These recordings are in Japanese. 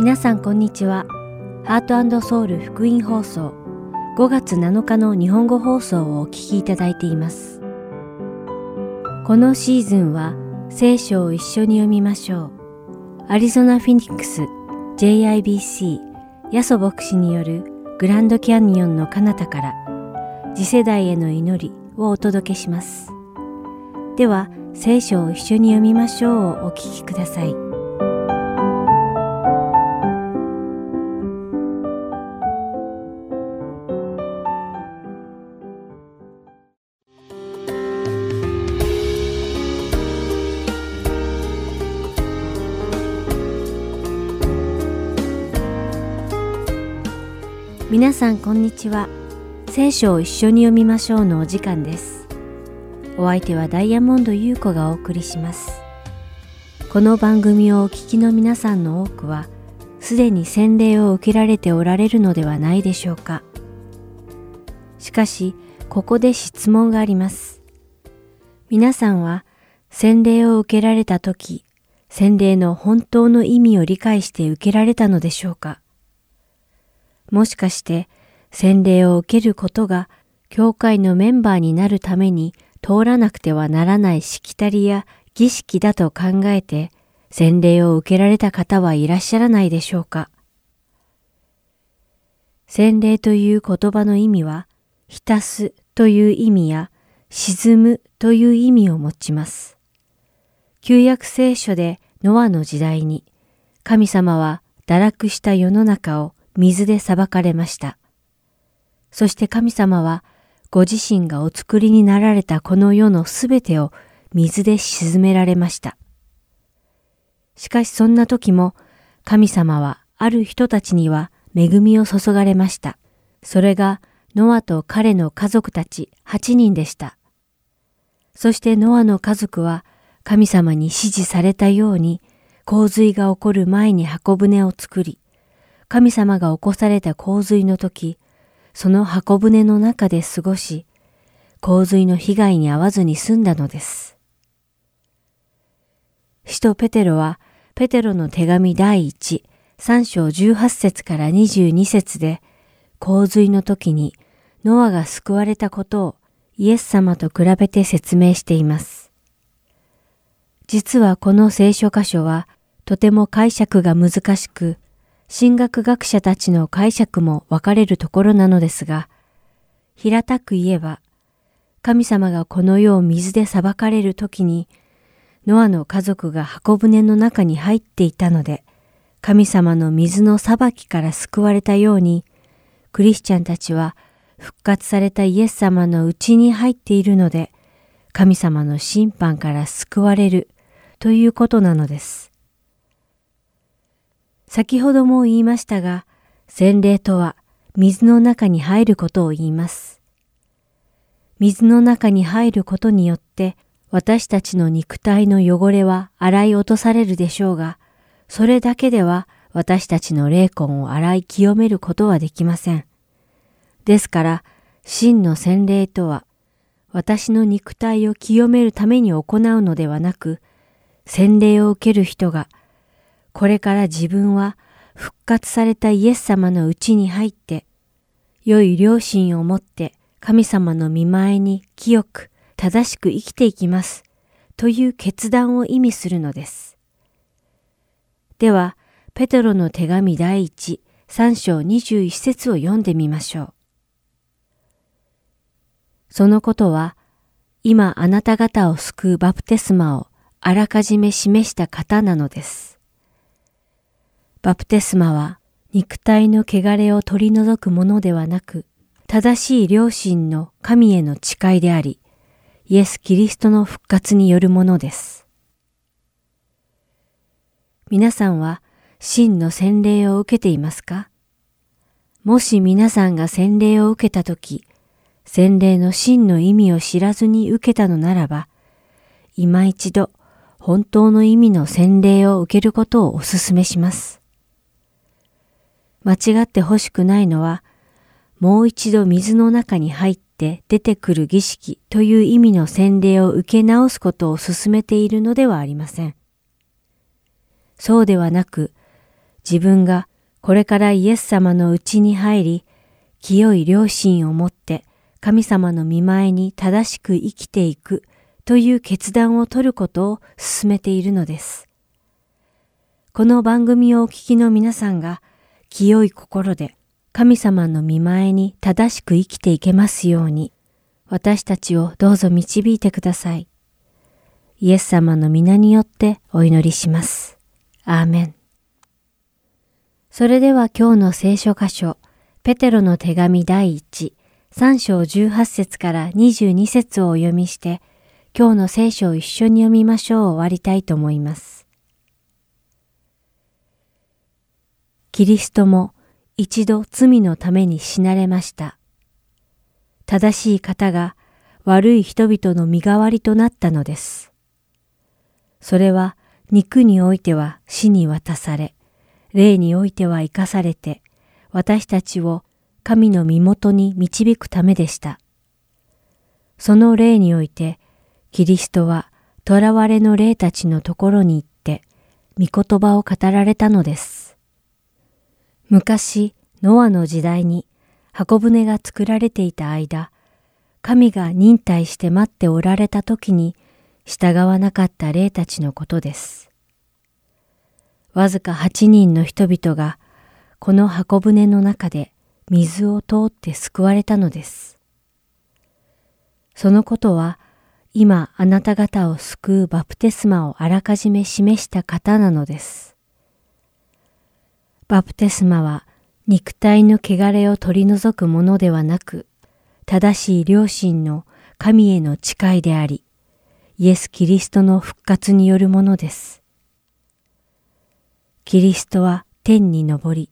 皆さんこんにちは。ハートソウル福音放送5月7日の日本語放送をお聞きいただいています。このシーズンは聖書を一緒に読みましょう。アリゾナ・フィニックス JIBC ヤソ牧師によるグランドキャニオンの彼方から次世代への祈りをお届けします。では聖書を一緒に読みましょうをお聞きください。皆さんこんにちは。聖書を一緒に読みましょうのお時間です。お相手はダイヤモンド優子がお送りします。この番組をお聞きの皆さんの多くは、すでに洗礼を受けられておられるのではないでしょうか。しかし、ここで質問があります。皆さんは、洗礼を受けられたとき、洗礼の本当の意味を理解して受けられたのでしょうかもしかして洗礼を受けることが教会のメンバーになるために通らなくてはならないしきたりや儀式だと考えて洗礼を受けられた方はいらっしゃらないでしょうか。洗礼という言葉の意味は、浸すという意味や沈むという意味を持ちます。旧約聖書でノアの時代に神様は堕落した世の中を水で裁かれました。そして神様はご自身がお作りになられたこの世のすべてを水で沈められました。しかしそんな時も神様はある人たちには恵みを注がれました。それがノアと彼の家族たち8人でした。そしてノアの家族は神様に指示されたように洪水が起こる前に箱舟を作り、神様が起こされた洪水の時、その箱舟の中で過ごし、洪水の被害に遭わずに済んだのです。使徒ペテロは、ペテロの手紙第一、3章18節から22節で、洪水の時にノアが救われたことをイエス様と比べて説明しています。実はこの聖書箇所はとても解釈が難しく、神学学者たちの解釈も分かれるところなのですが、平たく言えば、神様がこの世を水で裁かれる時に、ノアの家族が箱舟の中に入っていたので、神様の水の裁きから救われたように、クリスチャンたちは復活されたイエス様のうちに入っているので、神様の審判から救われるということなのです。先ほども言いましたが、洗礼とは水の中に入ることを言います。水の中に入ることによって私たちの肉体の汚れは洗い落とされるでしょうが、それだけでは私たちの霊魂を洗い清めることはできません。ですから、真の洗礼とは、私の肉体を清めるために行うのではなく、洗礼を受ける人がこれから自分は復活されたイエス様のうちに入って、良い良心を持って神様の見前に清く正しく生きていきますという決断を意味するのです。では、ペトロの手紙第一3章21節を読んでみましょう。そのことは、今あなた方を救うバプテスマをあらかじめ示した方なのです。バプテスマは肉体の汚れを取り除くものではなく、正しい良心の神への誓いであり、イエス・キリストの復活によるものです。皆さんは真の洗礼を受けていますか？もし皆さんが洗礼を受けたとき、洗礼の真の意味を知らずに受けたのならば、今一度本当の意味の洗礼を受けることをお勧めします。間違ってほしくないのは、もう一度水の中に入って出てくる儀式という意味の洗礼を受け直すことを勧めているのではありません。そうではなく、自分がこれからイエス様のうちに入り、清い良心を持って神様の見前に正しく生きていくという決断を取ることを進めているのです。この番組をお聞きの皆さんが清い心で神様の見前に正しく生きていけますように、私たちをどうぞ導いてください。イエス様の皆によってお祈りします。アーメン。それでは今日の聖書箇所、ペテロの手紙第1、3章18節から22節をお読みして、今日の聖書を一緒に読みましょう終わりたいと思います。キリストも一度罪のために死なれました。正しい方が悪い人々の身代わりとなったのです。それは肉においては死に渡され、霊においては生かされて、私たちを神の身元に導くためでした。その霊において、キリストは囚われの霊たちのところに行って、御言葉を語られたのです。昔、ノアの時代に箱舟が作られていた間、神が忍耐して待っておられた時に従わなかった霊たちのことです。わずか八人の人々がこの箱舟の中で水を通って救われたのです。そのことは今あなた方を救うバプテスマをあらかじめ示した方なのです。バプテスマは肉体の汚れを取り除くものではなく、正しい良心の神への誓いであり、イエス・キリストの復活によるものです。キリストは天に昇り、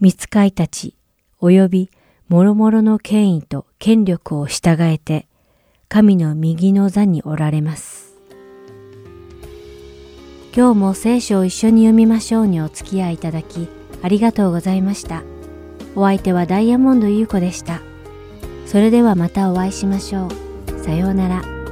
見つかいたち、及び諸々の権威と権力を従えて、神の右の座におられます。今日も聖書を一緒に読みましょうにお付き合いいただき、ありがとうございました。お相手はダイヤモンド優子でした。それではまたお会いしましょう。さようなら。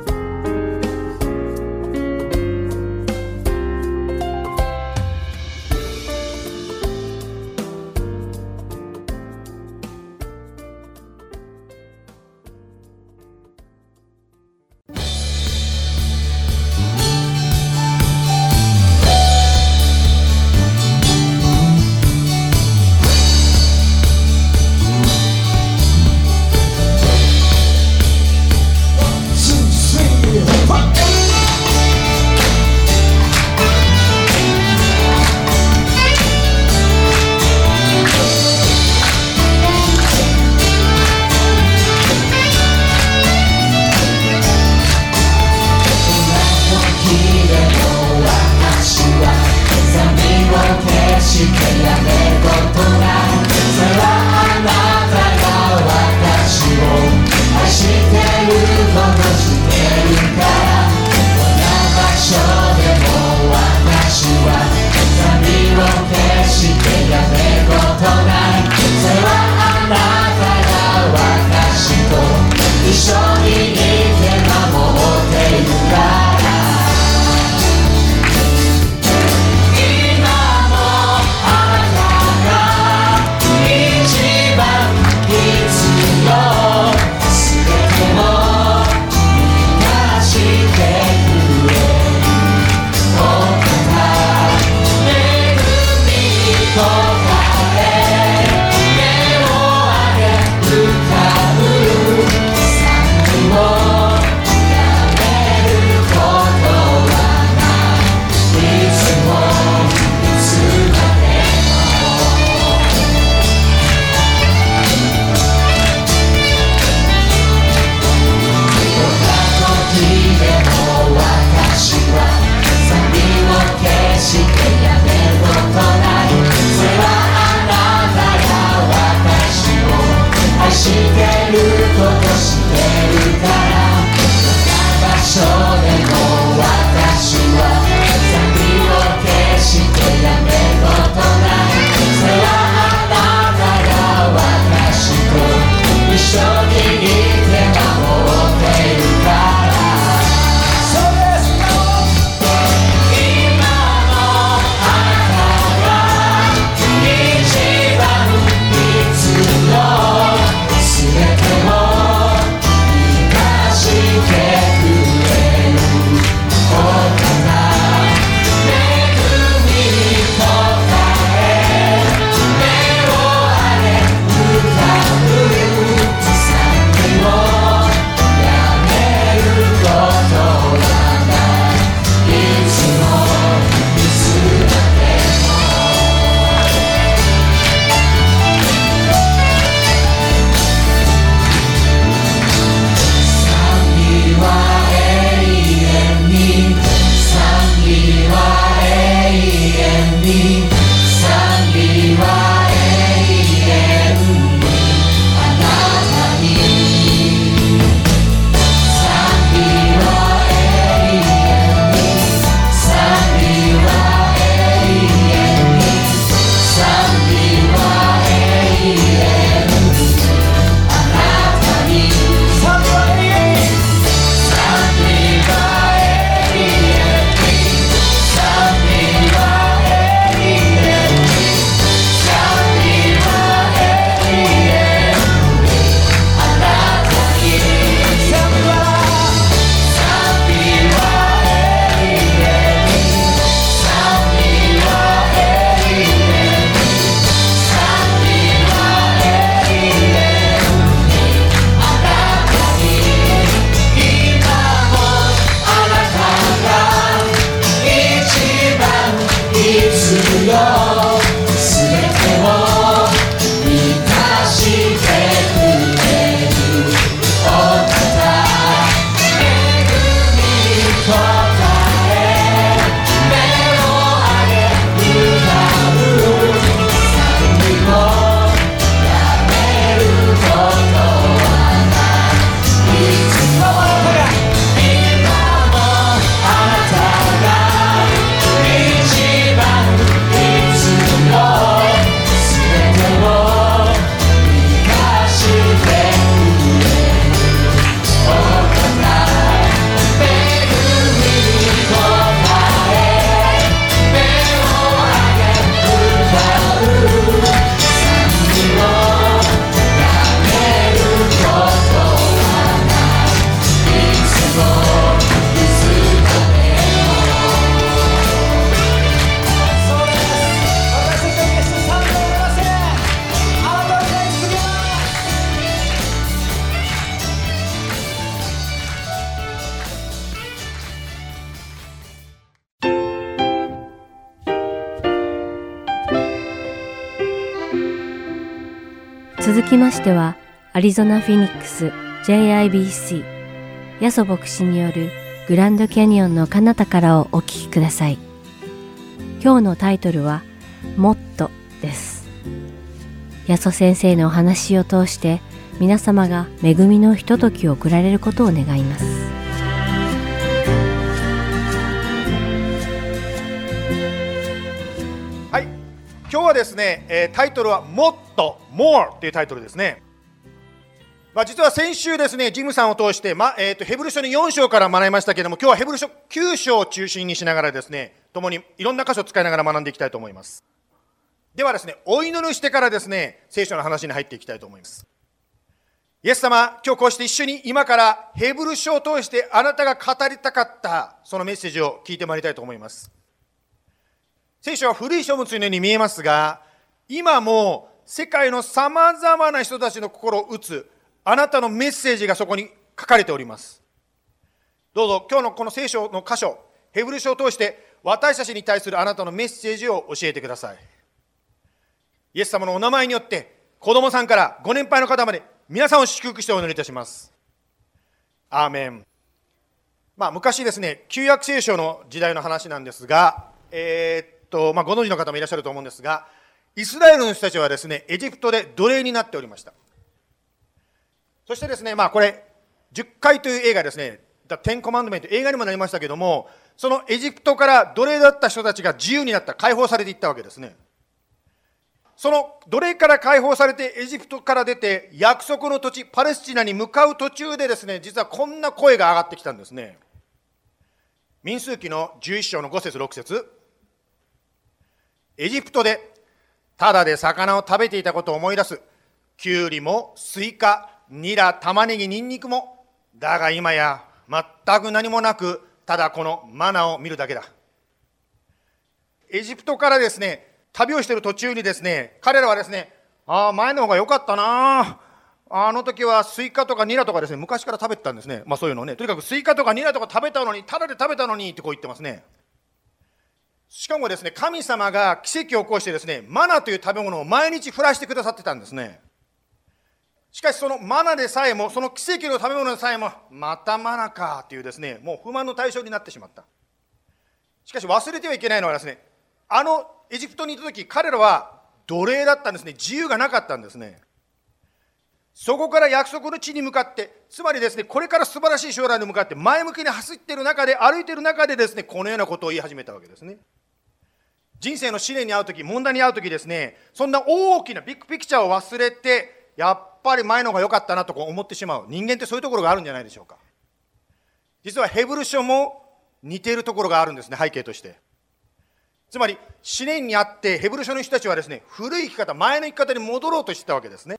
てることしてるから。どんな場所でもリゾナ・フィニックス JIBC ヤソ牧師によるグランドキャニオンの彼方からをお聞きください。今日のタイトルは、もっとです。ヤソ先生のお話を通して、皆様が恵みのひとときを送られることを願います。はい今日はですね、えタイトルは「もっと More」というタイトルですね。まあ、実は先週ですね、ジムさんを通して、まえーと、ヘブル書の4章から学びましたけれども、今日はヘブル書9章を中心にしながらですね、共にいろんな箇所を使いながら学んでいきたいと思います。ではですね、お祈りしてからですね、聖書の話に入っていきたいと思います。イエス様、今日こうして一緒に今からヘブル書を通してあなたが語りたかったそのメッセージを聞いてまいりたいと思います。聖書は古い書物のように見えますが、今も世界のさまざまな人たちの心を打つあなたのメッセージがそこに書かれております。どうぞ今日のこの聖書の箇所、ヘブル書を通して私たちに対するあなたのメッセージを教えてください。イエス様のお名前によって子供さんからご年配の方まで皆さんを祝福してお祈りいたします。アーメン。まあ昔ですね、旧約聖書の時代の話なんですが、えー、っと、まあご存知の方もいらっしゃると思うんですが、イスラエルの人たちはですね、エジプトで奴隷になっておりました。そしてですね、まあこれ、10回という映画ですね、テンコマンドメント、映画にもなりましたけれども、そのエジプトから奴隷だった人たちが自由になった、解放されていったわけですね。その奴隷から解放されてエジプトから出て約束の土地パレスチナに向かう途中でですね実はこんな声が上がってきたんですね。民数記の11章の5節6節。エジプトでただで魚を食べていたことを思い出す。きゅうりもスイカニラ、玉ねぎ、ニンニクも、だが今や全く何もなく、ただこのマナを見るだけだ。エジプトからですね、旅をしている途中にですね、彼らはですね、ああ、前の方が良かったなあの時はスイカとかニラとかですね、昔から食べてたんですね。まあそういうのね。とにかくスイカとかニラとか食べたのに、ただで食べたのにってこう言ってますね。しかもですね、神様が奇跡を起こしてですね、マナという食べ物を毎日降らしてくださってたんですね。しかしそのマナでさえも、その奇跡の食べ物でさえも、またマナかというですね、もう不満の対象になってしまった。しかし忘れてはいけないのはですね、あのエジプトにいた時、彼らは奴隷だったんですね。自由がなかったんですね。そこから約束の地に向かって、つまりですね、これから素晴らしい将来に向かって前向きに走っている中で、歩いている中でですね、このようなことを言い始めたわけですね。人生の試練に遭う時、問題に遭う時ですね、そんな大きなビッグピクチャーを忘れて、やっぱり前の方が良かったなと思ってしまう。人間ってそういうところがあるんじゃないでしょうか。実はヘブル書も似ているところがあるんですね背景として。つまり試練にあってヘブル書の人たちはですね古い生き方前の生き方に戻ろうとしてたわけですね。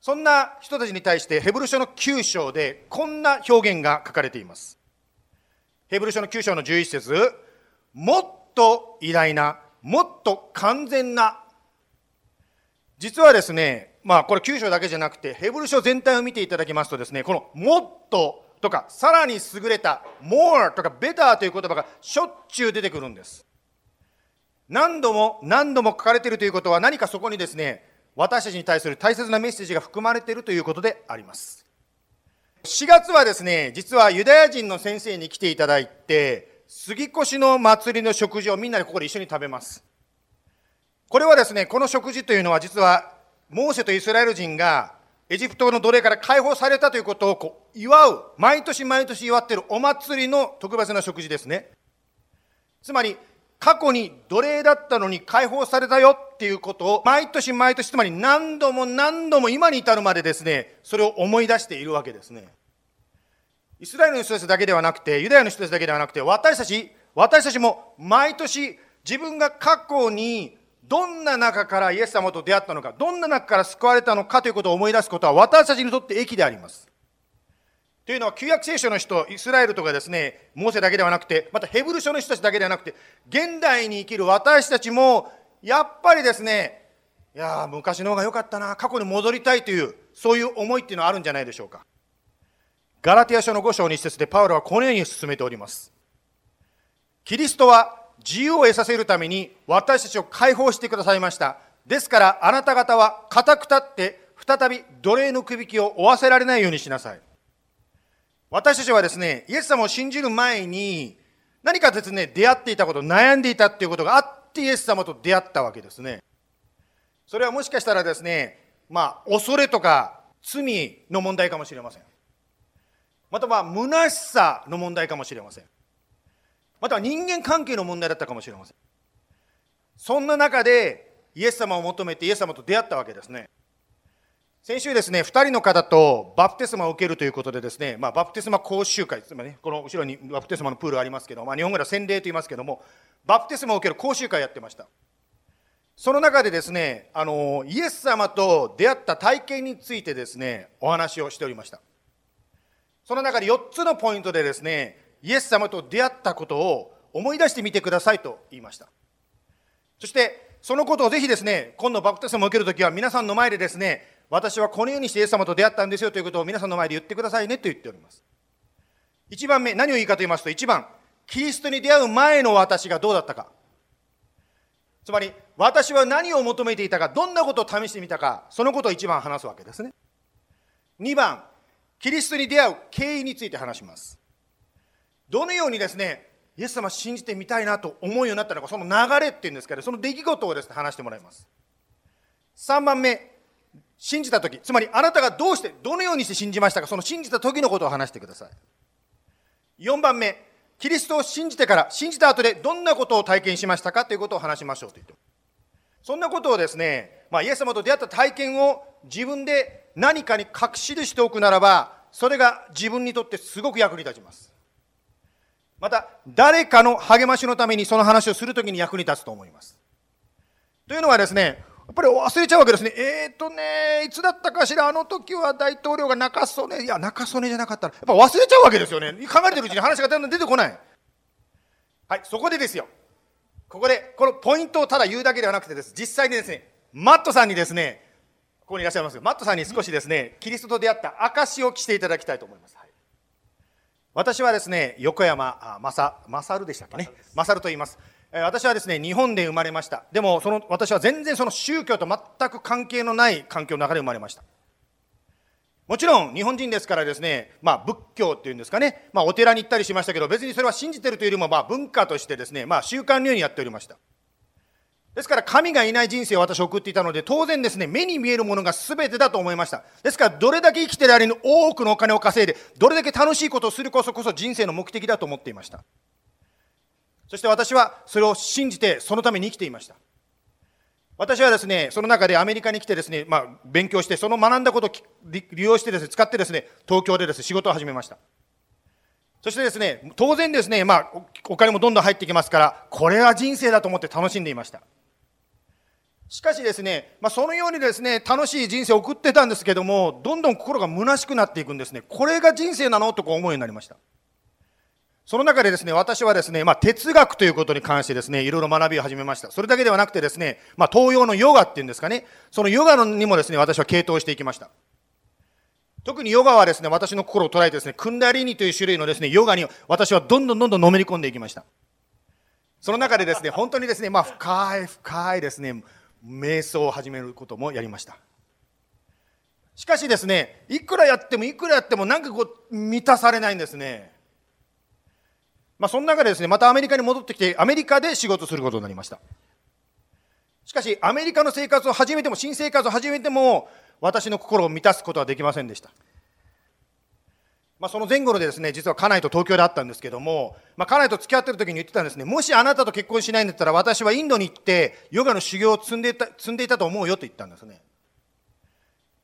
そんな人たちに対してヘブル書の9章でこんな表現が書かれています。ヘブル書の9章の11節もっと偉大なもっと完全な実はですねまあこれ9章だけじゃなくてヘブル書全体を見ていただきますとですねこの「もっと」とかさらに優れた「more」とか「better」という言葉がしょっちゅう出てくるんです。何度も何度も書かれているということは何かそこにですね私たちに対する大切なメッセージが含まれているということであります。4月はですね実はユダヤ人の先生に来ていただいて杉越の祭りの食事をみんなでここで一緒に食べます。これはですねこの食事というのは実はモーセとイスラエル人がエジプトの奴隷から解放されたということをこう祝う毎年毎年祝っているお祭りの特別な食事ですね。つまり過去に奴隷だったのに解放されたよっていうことを毎年毎年つまり何度も何度も今に至るまでですねそれを思い出しているわけですね。イスラエルの人たちだけではなくてユダヤの人たちだけではなくて私たち私たちも毎年自分が過去にどんな中からイエス様と出会ったのかどんな中から救われたのかということを思い出すことは私たちにとって益であります。というのは旧約聖書の人イスラエルとかですねモーセだけではなくてまたヘブル書の人たちだけではなくて現代に生きる私たちもやっぱりですねいや昔の方が良かったな過去に戻りたいというそういう思いっていうのはあるんじゃないでしょうか。ガラティア書の5章に一節でパウロはこのように進めております。キリストは自由を得させるために私たちを解放してくださいましたですからあなた方は固く立って再び奴隷のくびきを負わせられないようにしなさい私たちはですね、イエス様を信じる前に、何かですね、出会っていたこと、悩んでいたっていうことがあって、イエス様と出会ったわけですね。それはもしかしたらですね、まあ、恐れとか罪の問題かもしれません。または、虚しさの問題かもしれません。または人間関係の問題だったかもしれません。そんな中で、イエス様を求めてイエス様と出会ったわけですね。先週ですね、2人の方とバプテスマを受けるということでですね、まあ、バプテスマ講習会、つまりね、この後ろにバプテスマのプールありますけど、まあ、日本語では洗礼と言いますけども、バプテスマを受ける講習会やってました。その中でですね、あの、イエス様と出会った体験についてですね、お話をしておりました。その中で4つのポイントでですね、イエス様と出会ったことを思い出してみてくださいと言いました。そして、そのことをぜひですね、今度バプテスマを受けるときは皆さんの前でですね、私はこのようにしてイエス様と出会ったんですよということを皆さんの前で言ってくださいねと言っております。1番目、何を言いかと言いますと、1番、キリストに出会う前の私がどうだったか。つまり、私は何を求めていたか、どんなことを試してみたか、そのことを1番話すわけですね。2番、キリストに出会う経緯について話します。どのようにですね、イエス様信じてみたいなと思うようになったのか、その流れっていうんですけど、その出来事をですね、話してもらいます。3番目、信じた時つまりあなたがどうしてどのようにして信じましたかその信じた時のことを話してください。4番目キリストを信じてから信じた後でどんなことを体験しましたかということを話しましょうと言ってそんなことをですね、まあ、イエス様と出会った体験を自分で何かに隠しでしておくならばそれが自分にとってすごく役に立ちます。また誰かの励ましのためにその話をするときに役に立つと思いますというのはですねやっぱり忘れちゃうわけですね。えっ、ー、とね、いつだったかしら、あの時は大統領が中曽根、いや、中曽根じゃなかったら、やっぱ忘れちゃうわけですよね。考えてるうちに話がだんだん出てこない。はい、そこでですよ。ここで、このポイントをただ言うだけではなくてです、実際にですね、マットさんにですね、ここにいらっしゃいますマットさんに少しですね、キリストと出会った証しをしていただきたいと思います。はい、私はですね、横山正、正でしたっけね、正と言います。私はですね日本で生まれました。でもその私は全然その宗教と全く関係のない環境の中で生まれました。もちろん日本人ですからですね、まあ、仏教っていうんですかね、まあ、お寺に行ったりしましたけど別にそれは信じてるというよりもまあ文化としてですね、まあ、習慣のようにやっておりましたですから神がいない人生を私送っていたので当然ですね目に見えるものが全てだと思いました。ですからどれだけ生きてるあれに多くのお金を稼いでどれだけ楽しいことをするこそこそ人生の目的だと思っていました。そして私はそれを信じてそのために生きていました。私はですねその中でアメリカに来てですね、まあ、勉強してその学んだことを利用してですね使ってですね東京でですね仕事を始めました。そしてですね当然ですね、まあ、お金もどんどん入ってきますからこれは人生だと思って楽しんでいました。しかしですね、まあ、そのようにですね楽しい人生を送ってたんですけどもどんどん心が虚しくなっていくんですねこれが人生なの？とこう思うようになりましたその中でですね、私はですね、まあ、哲学ということに関してですね、いろいろ学びを始めました。それだけではなくてですね、まあ、東洋のヨガっていうんですかね、そのヨガにもですね、私は傾倒していきました。特にヨガはですね、私の心を捉えてですね、クンダリーニという種類のですね、ヨガに私はどんどんどんどんのめり込んでいきました。その中でですね本当にですねまあ深い深いですね瞑想を始めることもやりました。しかしですねいくらやってもいくらやってもなんかこう満たされないんですね。まあその中でですねまたアメリカに戻ってきてアメリカで仕事することになりました。しかしアメリカの生活を始めても新生活を始めても私の心を満たすことはできませんでした。まあ、その前後でですね実は家内と東京で会ったんですけども、まあ、家内と付き合ってる時に言ってたんですね。もしあなたと結婚しないんだったら私はインドに行ってヨガの修行を積んでいた積んでいたと思うよと言ったんですね、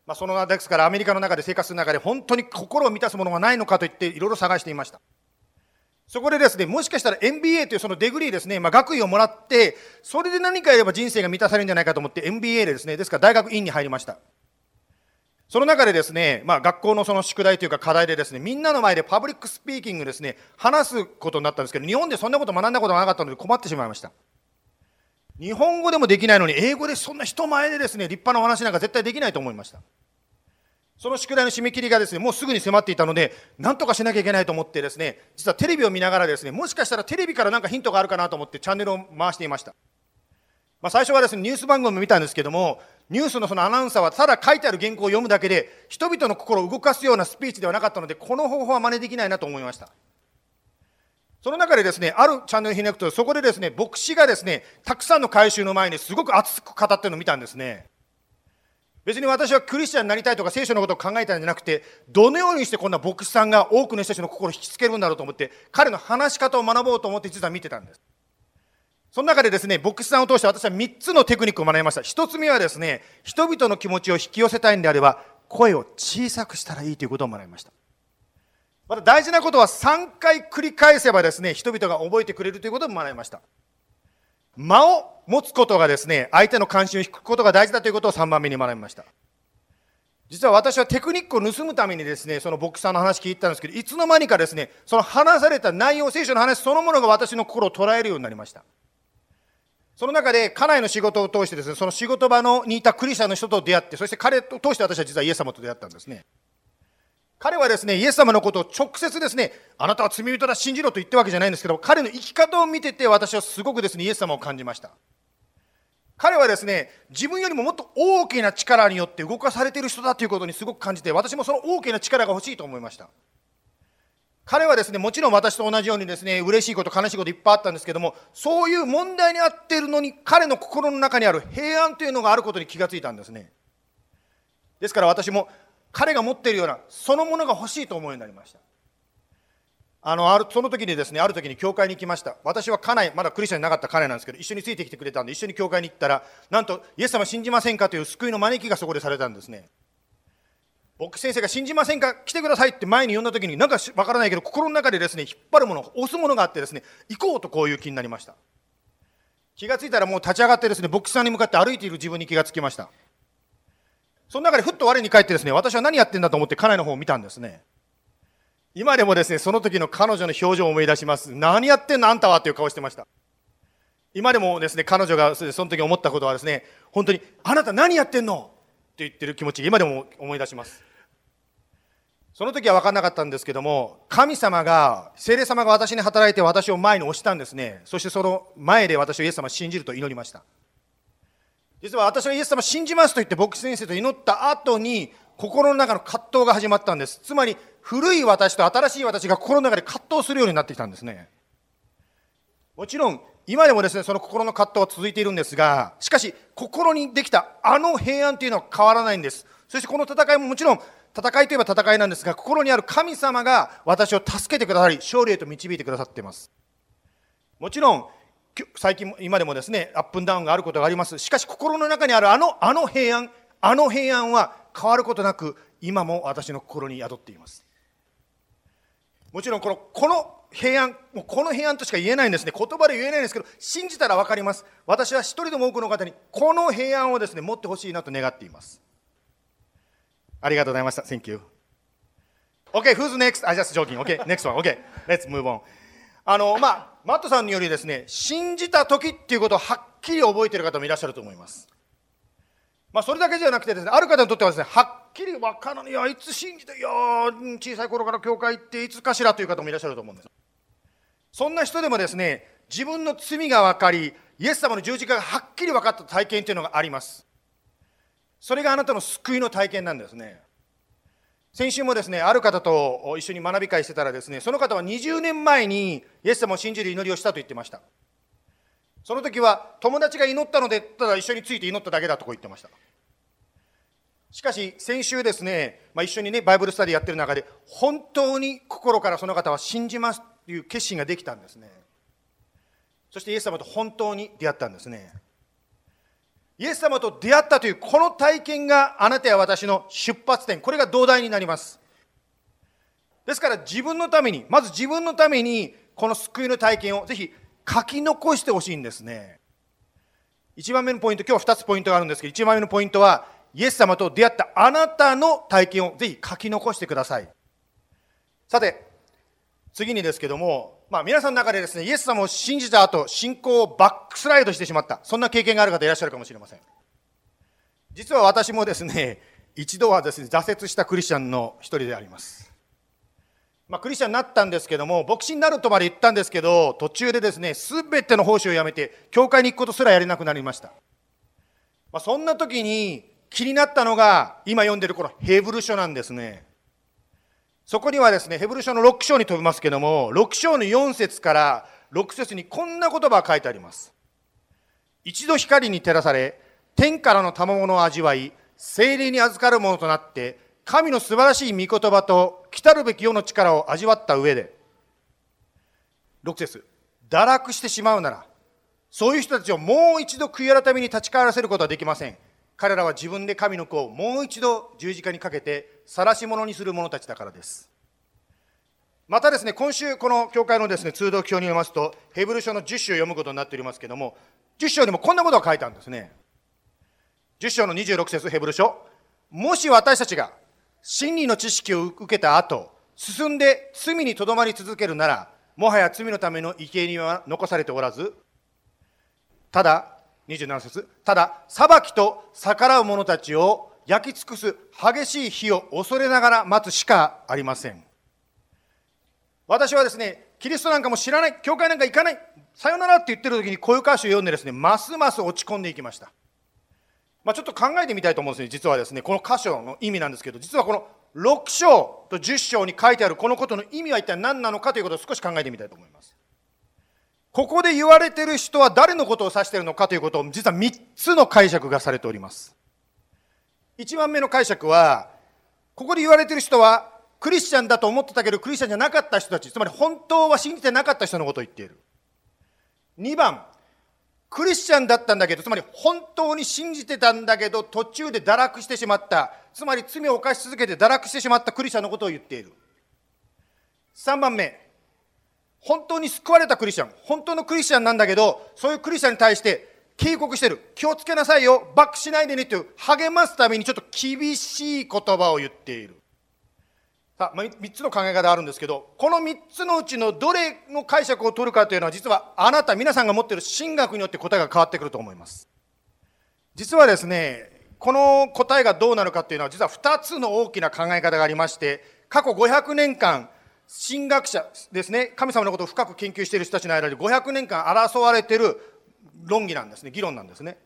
まあ、そのですからアメリカの中で生活する中で本当に心を満たすものがないのかと言っていろいろ探していました。そこでですねもしかしたら MBA というその degree ですね、まあ、学位をもらってそれで何かやれば人生が満たされるんじゃないかと思って MBA でですねですから大学院に入りました。その中でですね、まあ、学校のその宿題というか課題でですね、みんなの前で public speaking ですね、話すことになったんですけど、日本でそんなこと学んだことがなかったので困ってしまいました。日本語でもできないのに、英語でそんな人前でですね、立派なお話なんか絶対できないと思いました。その宿題の締め切りがですね、もうすぐに迫っていたので、なんとかしなきゃいけないと思ってですね、実はテレビを見ながらですね、もしかしたらテレビからなんかヒントがあるかなと思ってチャンネルを回していました。まあ、最初はですね、ニュース番組を見たんですけども、ニュースのそのアナウンサーはただ書いてある原稿を読むだけで人々の心を動かすようなスピーチではなかったのでこの方法は真似できないなと思いました。その中でですねあるチャンネルひねくとそこでですね牧師がですねたくさんの改宗の前にすごく熱く語ってるのを見たんですね別に私はクリスチャンになりたいとか聖書のことを考えたんじゃなくてどのようにしてこんな牧師さんが多くの人たちの心を引きつけるんだろうと思って彼の話し方を学ぼうと思って実は見てたんですその中でですね、牧師さんを通して私は3つのテクニックを学びました。1つ目はですね、人々の気持ちを引き寄せたいんであれば、声を小さくしたらいいということを学びました。また大事なことは3回繰り返せばですね、人々が覚えてくれるということを学びました。間を持つことがですね、相手の関心を引くことが大事だということを3番目に学びました。実は私はテクニックを盗むためにですね、その牧師さんの話聞いたんですけど、いつの間にかですね、その話された内容、聖書の話そのものが私の心を捉えるようになりました。その中で家内の仕事を通してですね、その仕事場のにいたクリスチャンの人と出会って、そして彼を通して私は実はイエス様と出会ったんですね。彼はですね、イエス様のことを直接ですね、あなたは罪人だ、信じろと言ってるわけじゃないんですけど、彼の生き方を見てて、私はすごくですね、イエス様を感じました。彼はですね、自分よりももっと大きな力によって動かされている人だということにすごく感じて、私もその大きな力が欲しいと思いました。彼はですね、もちろん私と同じようにですね、嬉しいこと、悲しいこといっぱいあったんですけども、そういう問題にあっているのに、彼の心の中にある平安というのがあることに気がついたんですね。ですから私も彼が持っているような、そのものが欲しいと思うようになりました。あの、ある、その時にですね、ある時に教会に行きました。私は家内、まだクリスチャンになかった彼なんですけど、一緒についてきてくれたんで、一緒に教会に行ったら、なんと、イエス様信じませんかという救いの招きがそこでされたんですね。僕先生が信じませんか？来てくださいって前に呼んだ時になんかわからないけど心の中でですね引っ張るもの押すものがあってですね行こうとこういう気になりました。気がついたらもう立ち上がってですね牧師さんに向かって歩いている自分に気がつきました。その中でふっと我に返ってですね私は何やってんだと思って家内の方を見たんですね。今でもですねその時の彼女の表情を思い出します。何やってんのあんたはっていう顔してました。今でもですね彼女がその時思ったことはですね本当にあなた何やってんの？って言ってる気持ち今でも思い出します。その時は分からなかったんですけども、神様が、聖霊様が私に働いて私を前に押したんですね。そしてその前で私はイエス様を信じると祈りました。実は私はイエス様を信じますと言って牧師先生と祈った後に、心の中の葛藤が始まったんです。つまり、古い私と新しい私が心の中で葛藤するようになってきたんですね。もちろん、今でもですね、その心の葛藤は続いているんですが、しかし、心にできたあの平安というのは変わらないんです。そしてこの戦いももちろん戦いといえば戦いなんですが心にある神様が私を助けてくださり勝利へと導いてくださっています。もちろん最近今でもですねアップンダウンがあることがあります。しかし心の中にあるあのあの平安あの平安は変わることなく今も私の心に宿っています。もちろんこのこの平安もうこの平安としか言えないんですね。言葉で言えないんですけど信じたら分かります。私は一人でも多くの方にこの平安をですね持ってほしいなと願っています。ありがとうございました。Thank you. Okay, who's next? I just joking. Okay, next one. Okay, let's move on. あの、まあ、マットさんによりですね、信じた時っていうことをはっきり覚えてる方もいらっしゃると思います。まあ、それだけじゃなくてですね、ある方にとってはですね、はっきりわからない、いや、いつ信じて、いや、小さい頃から教会行っていつかしらという方もいらっしゃると思うんです。そんな人でもですね、自分の罪が分かりイエス様の十字架がはっきり分かった体験というのがありますそれがあなたの救いの体験なんですね。先週もですねある方と一緒に学び会してたらですねその方は20年前にイエス様を信じる祈りをしたと言ってました。その時は友達が祈ったのでただ一緒について祈っただけだとこう言ってました。しかし先週ですね、まあ、一緒にねバイブルスタディやってる中で本当に心からその方は信じますという決心ができたんですね。そしてイエス様と本当に出会ったんですね。イエス様と出会ったというこの体験があなたや私の出発点。これが土台になります。ですから自分のためにまず自分のためにこの救いの体験をぜひ書き残してほしいんですね。1番目のポイント今日は2つポイントがあるんですけど1番目のポイントはイエス様と出会ったあなたの体験をぜひ書き残してください。さて次にですけども、まあ、皆さんの中でですねイエス様を信じた後信仰をバックスライドしてしまった。そんな経験がある方いらっしゃるかもしれません。実は私もですね一度はですね挫折したクリスチャンの一人であります。まあ、クリスチャンになったんですけども牧師になるとまで言ったんですけど途中でですね全ての奉仕をやめて教会に行くことすらやれなくなりました、まあ、そんな時に気になったのが今読んでるこのヘブル書なんですね。そこにはですねヘブル書の6章に飛びますけども6章の4節から6節にこんな言葉が書いてあります。一度光に照らされ天からの賜物を味わい精霊に預かるものとなって神の素晴らしい御言葉と来たるべき世の力を味わった上で6節堕落してしまうならそういう人たちをもう一度悔い改めに立ち返らせることはできません。彼らは自分で神の子をもう一度十字架にかけて晒し者にする者たちだからです。またですね今週この教会のですね通道表によりますとヘブル書の10章を読むことになっておりますけれども10章にもこんなことが書いてあるんですね。10章の26節ヘブル書。もし私たちが真理の知識を受けた後進んで罪にとどまり続けるならもはや罪のための生贄は残されておらずただ27節ただ裁きと逆らう者たちを焼き尽くす激しい火を恐れながら待つしかありません。私はですねキリストなんかも知らない教会なんか行かないさよならって言ってる時にこういう歌詞を読んでですねますます落ち込んでいきました。まあ、ちょっと考えてみたいと思うんですね実はですねこの箇所の意味なんですけど実はこの6章と10章に書いてあるこのことの意味は一体何なのかということを少し考えてみたいと思います。ここで言われてる人は誰のことを指しているのかということを実は3つの解釈がされております。1番目の解釈は、ここで言われてる人はクリスチャンだと思ってたけどクリスチャンじゃなかった人たち、つまり本当は信じてなかった人のことを言っている。2番、クリスチャンだったんだけど、つまり本当に信じてたんだけど途中で堕落してしまった、つまり罪を犯し続けて堕落してしまったクリスチャンのことを言っている。3番目、本当に救われたクリスチャン、本当のクリスチャンなんだけど、そういうクリスチャンに対して警告してる。気をつけなさいよ。バックしないでねという励ますためにちょっと厳しい言葉を言っている。さあ、3つの考え方あるんですけど、この3つのうちのどれの解釈を取るかというのは、実はあなた、皆さんが持っている神学によって答えが変わってくると思います。実はですね、この答えがどうなるかというのは、実は2つの大きな考え方がありまして、過去500年間、神学者ですね、神様のことを深く研究している人たちの間で500年間争われている論議なんですね、議論なんですね。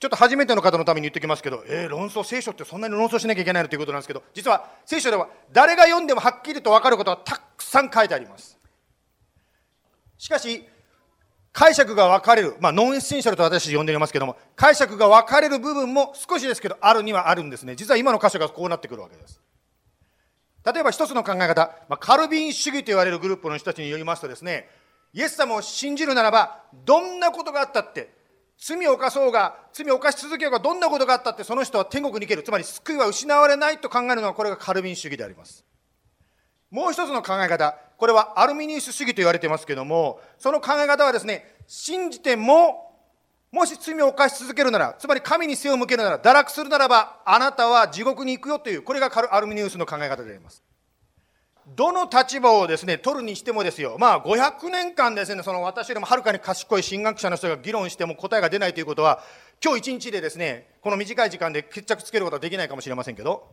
ちょっと初めての方のために言っておきますけど、えー、論争、聖書ってそんなに論争しなきゃいけないのということなんですけど、実は聖書では誰が読んでもはっきりと分かることはたくさん書いてあります。しかし、解釈が分かれる、まあ、 non-essential と私呼んでいますけども、解釈が分かれる部分も少しですけど、あるにはあるんですね。実は今の箇所がこうなってくるわけです。例えば一つの考え方、まあ、カルビン主義と言われるグループの人たちによりますとですね、イエス様を信じるならば、どんなことがあったって、罪を犯そうが、罪を犯し続けようが、どんなことがあったって、その人は天国に行ける。つまり救いは失われないと考えるのが、これがカルビン主義であります。もう一つの考え方、これはアルミニウス主義と言われていますけども、その考え方はですね、信じてももし罪を犯し続けるなら、つまり神に背を向けるなら、堕落するならば、あなたは地獄に行くよという、これがアルミニウスの考え方であります。どの立場をですね、取るにしてもですよ、まあ500年間ですね、その私よりもはるかに賢い神学者の人が議論しても答えが出ないということは、今日一日でですね、この短い時間で決着つけることはできないかもしれませんけど、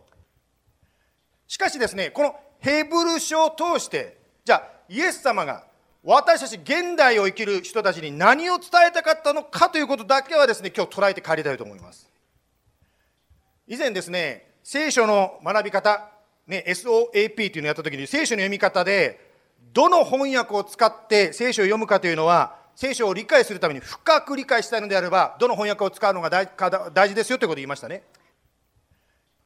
しかしですね、このヘブル書を通して、じゃあ、イエス様が私たち現代を生きる人たちに何を伝えたかったのかということだけはですね、今日捉えて帰りたいと思います。以前ですね、聖書の学び方、ね、SOAP というのをやったときに、聖書の読み方で、どの翻訳を使って聖書を読むかというのは、聖書を理解するために深く理解したいのであれば、どの翻訳を使うのが大事ですよということを言いましたね。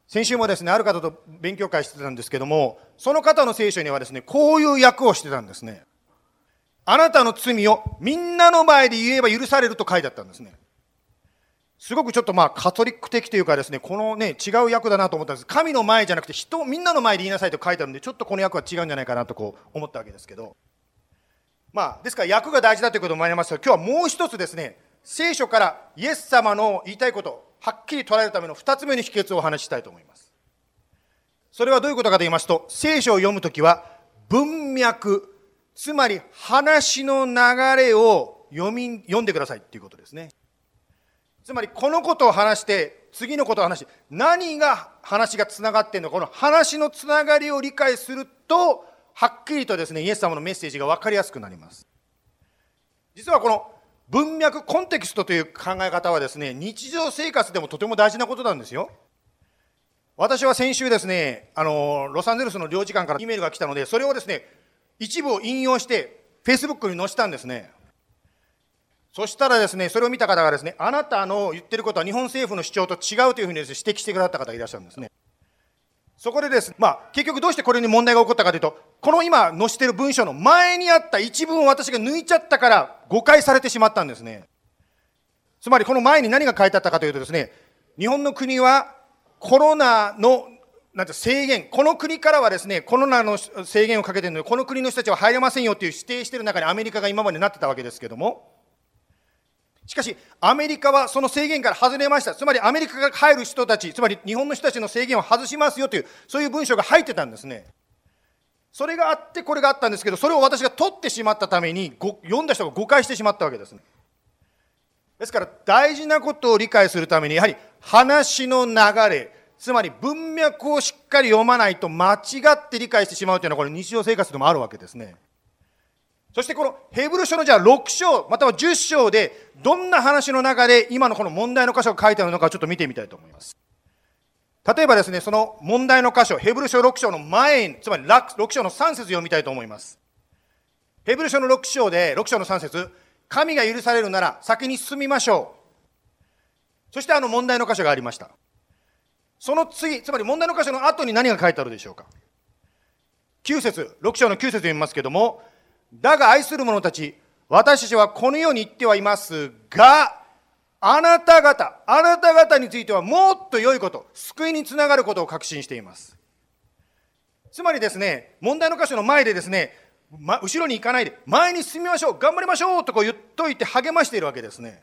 先週もですね、ある方と勉強会してたんですけども、その方の聖書にはですね、こういう訳をしてたんですね。あなたの罪をみんなの前で言えば許されると書いてあったんですね。すごくちょっとまあカトリック的というかですね、このね、違う役だなと思ったんです。神の前じゃなくて人、みんなの前で言いなさいと書いてあるんで、ちょっとこの役は違うんじゃないかなとこう思ったわけですけど。まあ、ですから役が大事だということもありますが、今日はもう一つですね、聖書からイエス様の言いたいこと、はっきり捉えるための二つ目の秘訣をお話ししたいと思います。それはどういうことかと言いますと、聖書を読むときは文脈、つまり話の流れを読み、読んでくださいっていうことですね。つまりこのことを話して次のことを話して何が話がつながってんのかこの話のつながりを理解するとはっきりとですねイエス様のメッセージが分かりやすくなります。実はこの文脈コンテキストという考え方はですね日常生活でもとても大事なことなんですよ。私は先週ですねあのロサンゼルスの領事館から E メールが来たのでそれをですね一部を引用してフェイスブックに載せたんですね。そしたらですね、それを見た方がですね、あなたの言ってることは日本政府の主張と違うというふうにです、ね、指摘してくださった方がいらっしゃるんですね。そこでです、ねまあ、結局どうしてこれに問題が起こったかというと、この今載せてる文章の前にあった一文を私が抜いちゃったから誤解されてしまったんですね。つまりこの前に何が書いてあったかというとですね、日本の国はコロナのなんて制限、この国からはですね、コロナの制限をかけているので、この国の人たちは入れませんよっていう指定している中にアメリカが今までなってたわけですけども、しかし、アメリカはその制限から外れました。つまり、アメリカから入る人たち、つまり日本の人たちの制限を外しますよという、そういう文章が入ってたんですね。それがあって、これがあったんですけど、それを私が取ってしまったために、読んだ人が誤解してしまったわけですね。ですから、大事なことを理解するために、やはり話の流れ、つまり文脈をしっかり読まないと間違って理解してしまうというのは、これ日常生活でもあるわけですね。そしてこのヘブル書のじゃあ6章、または10章で、どんな話の中で今のこの問題の箇所が書いてあるのかちょっと見てみたいと思います。例えばですね、その問題の箇所、ヘブル書6章の前、つまり6章の3節読みたいと思います。ヘブル書の6章で、6章の3節神が許されるなら先に進みましょう。そしてあの問題の箇所がありました。その次、つまり問題の箇所の後に何が書いてあるでしょうか。9節6章の9節読みますけども、だが愛する者たち、私たちはこのように言ってはいますが、あなた方、あなた方についてはもっと良いこと、救いにつながることを確信しています。つまりですね、問題の箇所の前でですね、ま、後ろに行かないで、前に進みましょう、頑張りましょうとこう言っといて励ましているわけですね。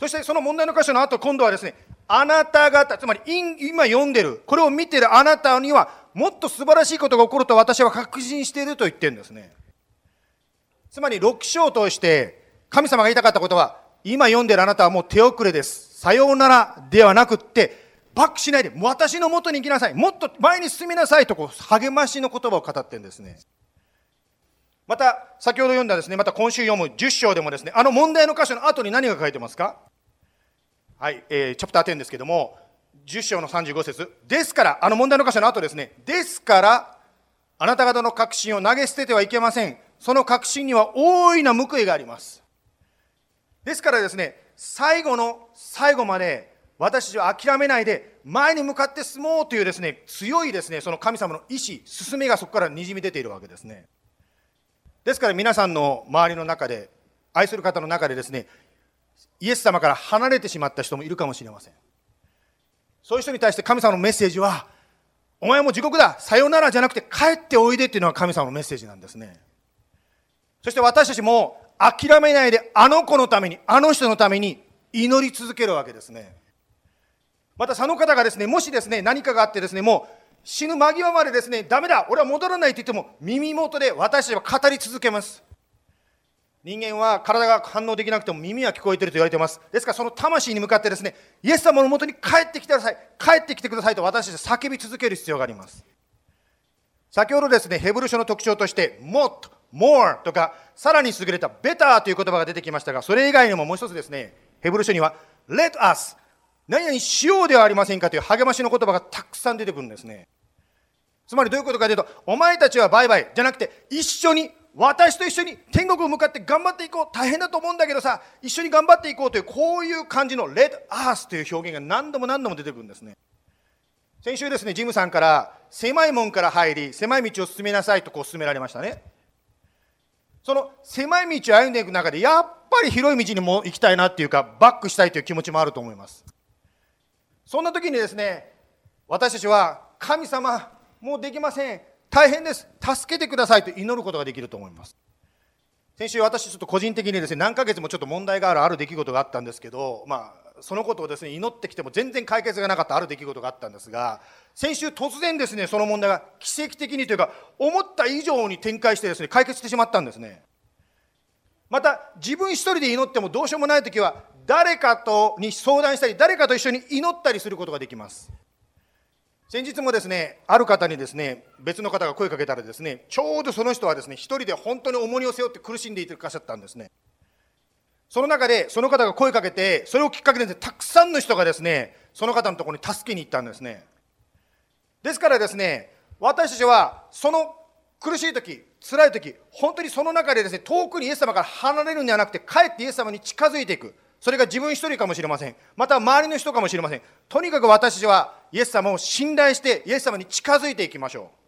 そしてその問題の箇所の後、今度はですね、あなた方、つまり今読んでる、これを見てるあなたには、もっと素晴らしいことが起こると私は確信していると言ってるんですね。つまり6章を通して神様が言いたかったことは今読んでるあなたはもう手遅れです。さようならではなくってバックしないで私のもとに行きなさい。もっと前に進みなさいとこう励ましの言葉を語ってるんですね。また先ほど読んだですね、また今週読む10章でもですね、あの問題の箇所の後に何が書いてますか？はい、えー、チャプター10ですけども、10章の35節ですから、あの問題の箇所の後ですね、ですから、あなた方の確信を投げ捨ててはいけません。その確信には大いな報いがあります。ですからですね、最後の最後まで私たちは諦めないで前に向かって進もうというですね、強いですね、その神様の意志、進めがそこからにじみ出ているわけですね。ですから皆さんの周りの中で、愛する方の中でですね、イエス様から離れてしまった人もいるかもしれません。そういう人に対して神様のメッセージは、お前も地獄ださよならじゃなくて帰っておいでっていうのが神様のメッセージなんですね。そして私たちも諦めないであの子のために、あの人のために祈り続けるわけですね。またその方がですね、もしですね、何かがあってですね、もう死ぬ間際までですね、ダメだ、俺は戻らないと言っても、耳元で私たちは語り続けます。人間は体が反応できなくても耳は聞こえてると言われています。ですからその魂に向かってですね、イエス様のもとに帰ってきてください、帰ってきてくださいと私たち叫び続ける必要があります。先ほどですね、ヘブル書の特徴として、もっと、more とか、さらに優れた better という言葉が出てきましたが、それ以外にももう一つですね、ヘブル書には let us 何々しようではありませんかという励ましの言葉がたくさん出てくるんですね。つまりどういうことかというと、お前たちはバイバイじゃなくて、一緒に、私と一緒に天国を向かって頑張っていこう。大変だと思うんだけどさ、一緒に頑張っていこうという、こういう感じの Let us という表現が何度も何度も出てくるんですね。先週ですね、ジムさんから狭い門から入り、狭い道を進めなさいとこう進められましたね。その狭い道を歩んでいく中で、やっぱり広い道にも行きたいなっていうか、バックしたいという気持ちもあると思います。そんな時にですね、私たちは、神様、もうできません。大変です。助けてくださいと祈ることができると思います。先週私ちょっと個人的にですね、何ヶ月もちょっと問題があるある出来事があったんですけど、まあ、そのことをですね、祈ってきても全然解決がなかったある出来事があったんですが、先週突然ですね、その問題が奇跡的にというか、思った以上に展開してですね、解決してしまったんですね。また、自分一人で祈ってもどうしようもない時は、誰かとに相談したり、誰かと一緒に祈ったりすることができます。先日もですね、ある方にですね、別の方が声かけたらですね、ちょうどその人はですね、一人で本当に重荷を背負って苦しんでいてくださったんですね。その中で、その方が声かけて、それをきっかけで、たくさんの人がですね、その方のところに助けに行ったんですね。ですからですね、私たちは、その苦しい時、辛い時、本当にその中でですね、遠くにイエス様から離れるんではなくて、かえってイエス様に近づいていく。それが自分一人かもしれません。また周りの人かもしれません。とにかく私たちはイエス様を信頼してイエス様に近づいていきましょう。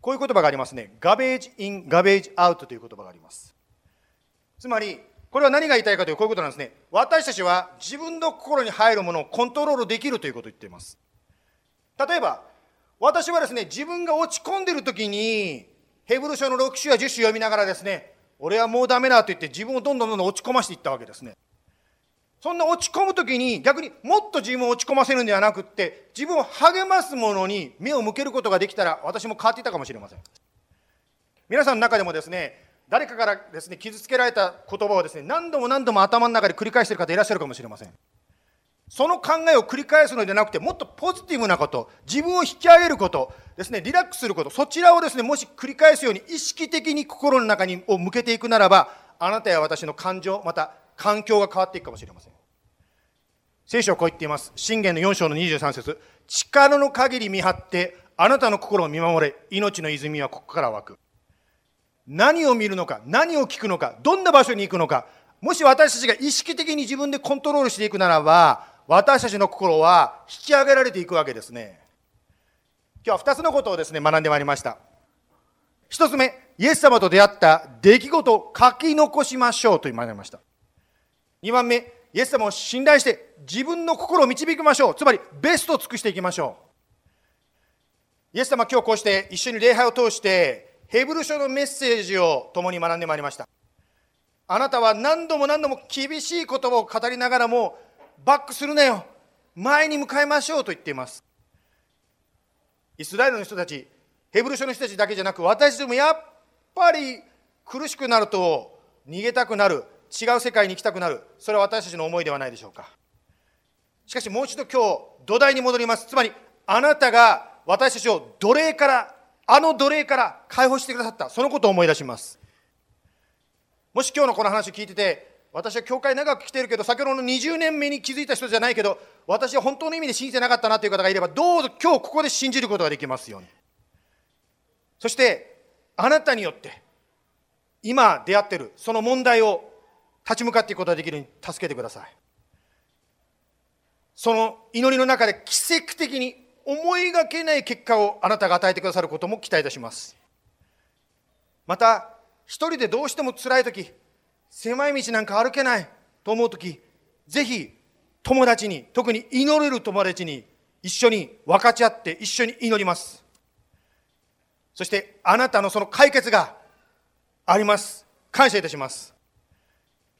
こういう言葉がありますね。ガベージイン、ガベージアウトという言葉があります。つまり、これは何が言いたいかというこういうことなんですね。私たちは自分の心に入るものをコントロールできるということを言っています。例えば、私はですね、自分が落ち込んでいる時に、ヘブル書の6種や10種読みながらですね、俺はもうダメだと言って自分をどんどんどんどん落ち込ましていったわけですね。そんな落ち込む時に逆にもっと自分を落ち込ませるんではなくって自分を励ますものに目を向けることができたら私も変わっていたかもしれません。皆さんの中でもですね誰かからですね傷つけられた言葉をですね何度も何度も頭の中で繰り返している方いらっしゃるかもしれません。その考えを繰り返すのではなくて、もっとポジティブなこと、自分を引き上げること、ですね、リラックスすること、そちらをですね、もし繰り返すように意識的に心の中にを向けていくならば、あなたや私の感情、また環境が変わっていくかもしれません。聖書はこう言っています。信玄の4章の23節力の限り見張って、あなたの心を見守れ、命の泉はここから湧く。何を見るのか、何を聞くのか、どんな場所に行くのか、もし私たちが意識的に自分でコントロールしていくならば、私たちの心は引き上げられていくわけですね。今日は2つのことをですね、学んでまいりました。1つ目、イエス様と出会った出来事を書き残しましょうと学びました。2番目、イエス様を信頼して自分の心を導きましょう。つまり、ベストを尽くしていきましょう。イエス様、今日こうして一緒に礼拝を通して、ヘブル書のメッセージを共に学んでまいりました。あなたは何度も何度も厳しい言葉を語りながらも、バックするなよ。前に向かいましょうと言っています。イスラエルの人たちヘブル書の人たちだけじゃなく私たちもやっぱり苦しくなると逃げたくなる違う世界に行きたくなる。それは私たちの思いではないでしょうか。しかしもう一度今日土台に戻ります。つまりあなたが私たちを奴隷からあの奴隷から解放してくださった。そのことを思い出します。もし今日のこの話を聞いてて私は教会長く来ているけど、先ほどの20年目に気づいた人じゃないけど、私は本当の意味で信じてなかったなという方がいれば、どうぞ今日ここで信じることができますように。そして、あなたによって、今出会っているその問題を立ち向かっていくことができるように助けてください。その祈りの中で奇跡的に思いがけない結果をあなたが与えてくださることも期待いたします。また、一人でどうしても辛い時、狭い道なんか歩けないと思うとき、ぜひ友達に、特に祈れる友達に一緒に分かち合って一緒に祈ります。そしてあなたのその解決があります。感謝いたします。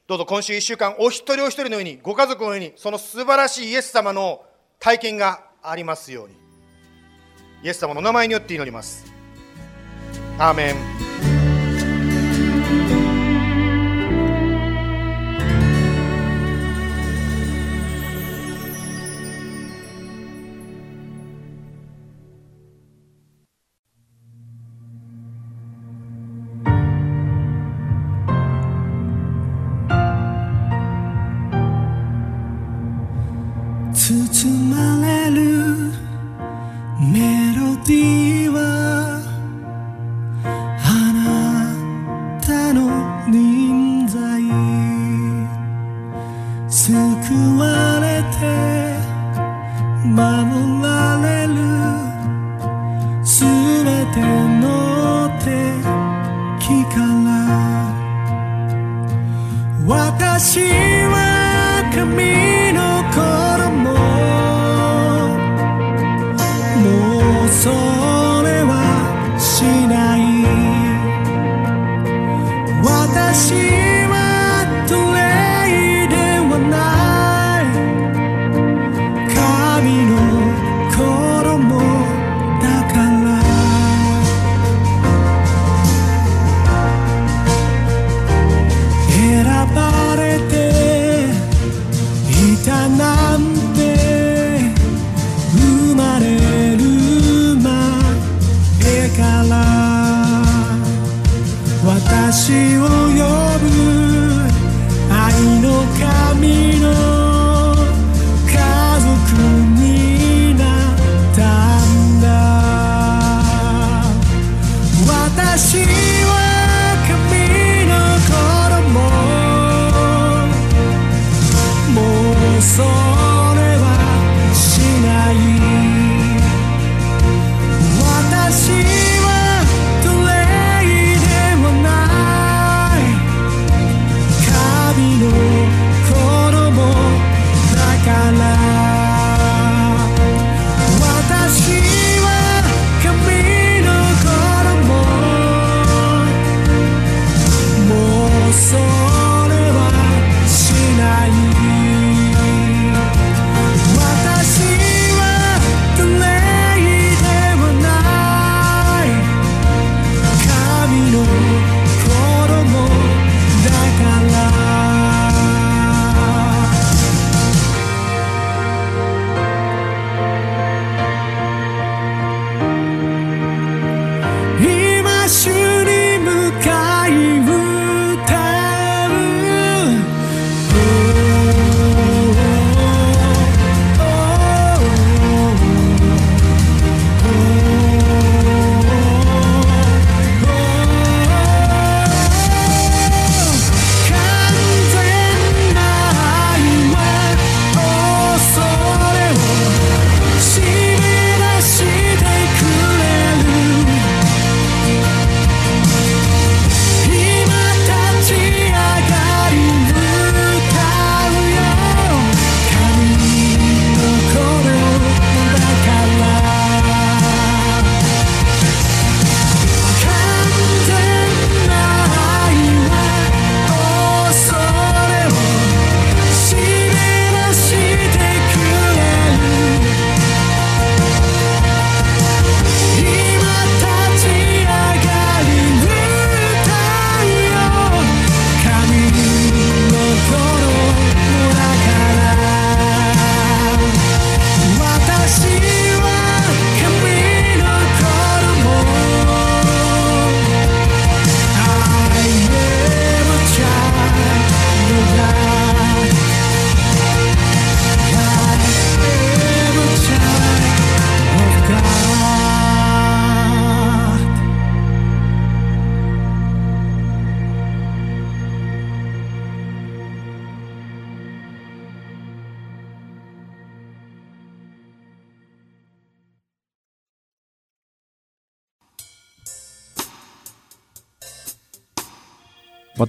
どうぞ今週1週間、お一人お一人のように、ご家族のように、その素晴らしいイエス様の体験がありますように。イエス様の名前によって祈ります。アーメン。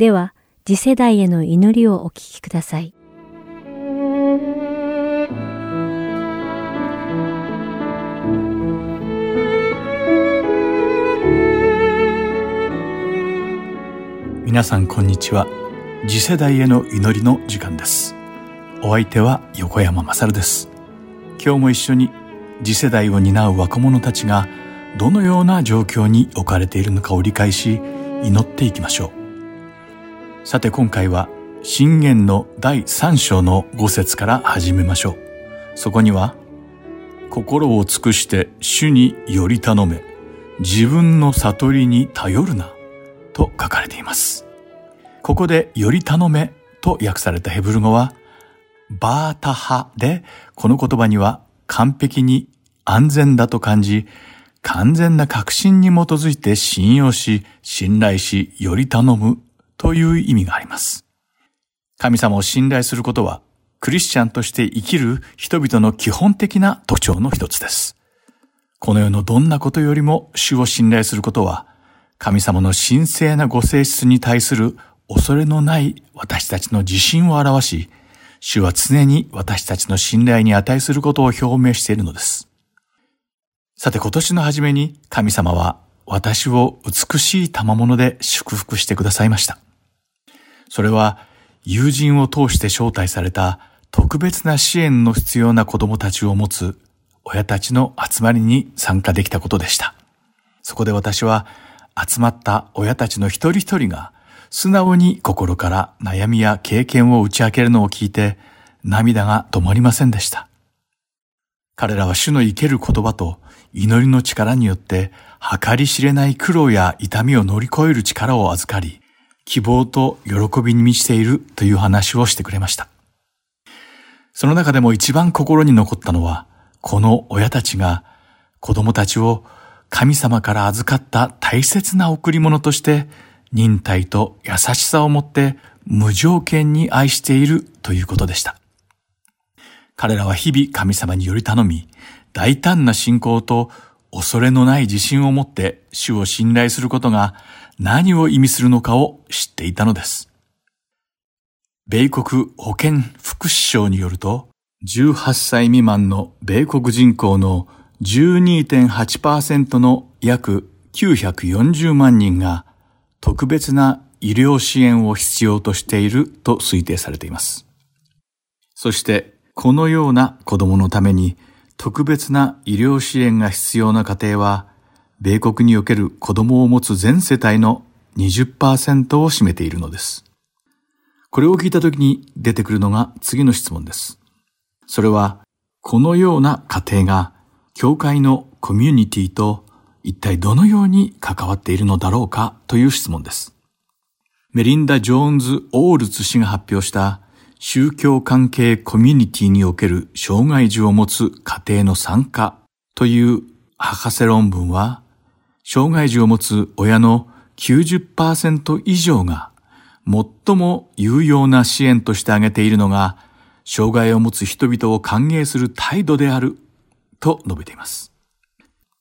では、次世代への祈りをお聞きください。皆さんこんにちは。次世代への祈りの時間です。お相手は横山まさるです。今日も一緒に次世代を担う若者たちがどのような状況に置かれているのかを理解し祈っていきましょう。さて今回は信玄の第3章の5節から始めましょう。そこには心を尽くして主により頼め自分の悟りに頼るなと書かれています。ここでより頼めと訳されたヘブル語はバータハでこの言葉には完璧に安全だと感じ完全な確信に基づいて信用し、信頼し、より頼むという意味があります。神様を信頼することは、クリスチャンとして生きる人々の基本的な特徴の一つです。この世のどんなことよりも主を信頼することは、神様の神聖なご性質に対する恐れのない私たちの自信を表し、主は常に私たちの信頼に値することを表明しているのです。さて今年の初めに神様は私を美しい賜物で祝福してくださいました。それは友人を通して招待された特別な支援の必要な子供たちを持つ親たちの集まりに参加できたことでした。そこで私は集まった親たちの一人一人が素直に心から悩みや経験を打ち明けるのを聞いて涙が止まりませんでした。彼らは主の生ける言葉と祈りの力によって計り知れない苦労や痛みを乗り越える力を預かり、希望と喜びに満ちているという話をしてくれました。その中でも一番心に残ったのは、この親たちが子供たちを神様から預かった大切な贈り物として忍耐と優しさを持って無条件に愛しているということでした。彼らは日々神様により頼み、大胆な信仰と恐れのない自信を持って主を信頼することが何を意味するのかを知っていたのです。米国保健福祉省によると、18歳未満の米国人口の12.8%の約940万人が特別な医療支援を必要としていると推定されています。そしてこのような子供のために特別な医療支援が必要な家庭は、米国における子供を持つ全世帯の20%を占めているのです。これを聞いたときに出てくるのが次の質問です。それは、このような家庭が、教会のコミュニティと一体どのように関わっているのだろうかという質問です。メリンダ・ジョーンズ・オールズ氏が発表した宗教関係コミュニティにおける障害児を持つ家庭の参加という博士論文は、障害児を持つ親の90%以上が最も有用な支援として挙げているのが、障害を持つ人々を歓迎する態度であると述べています。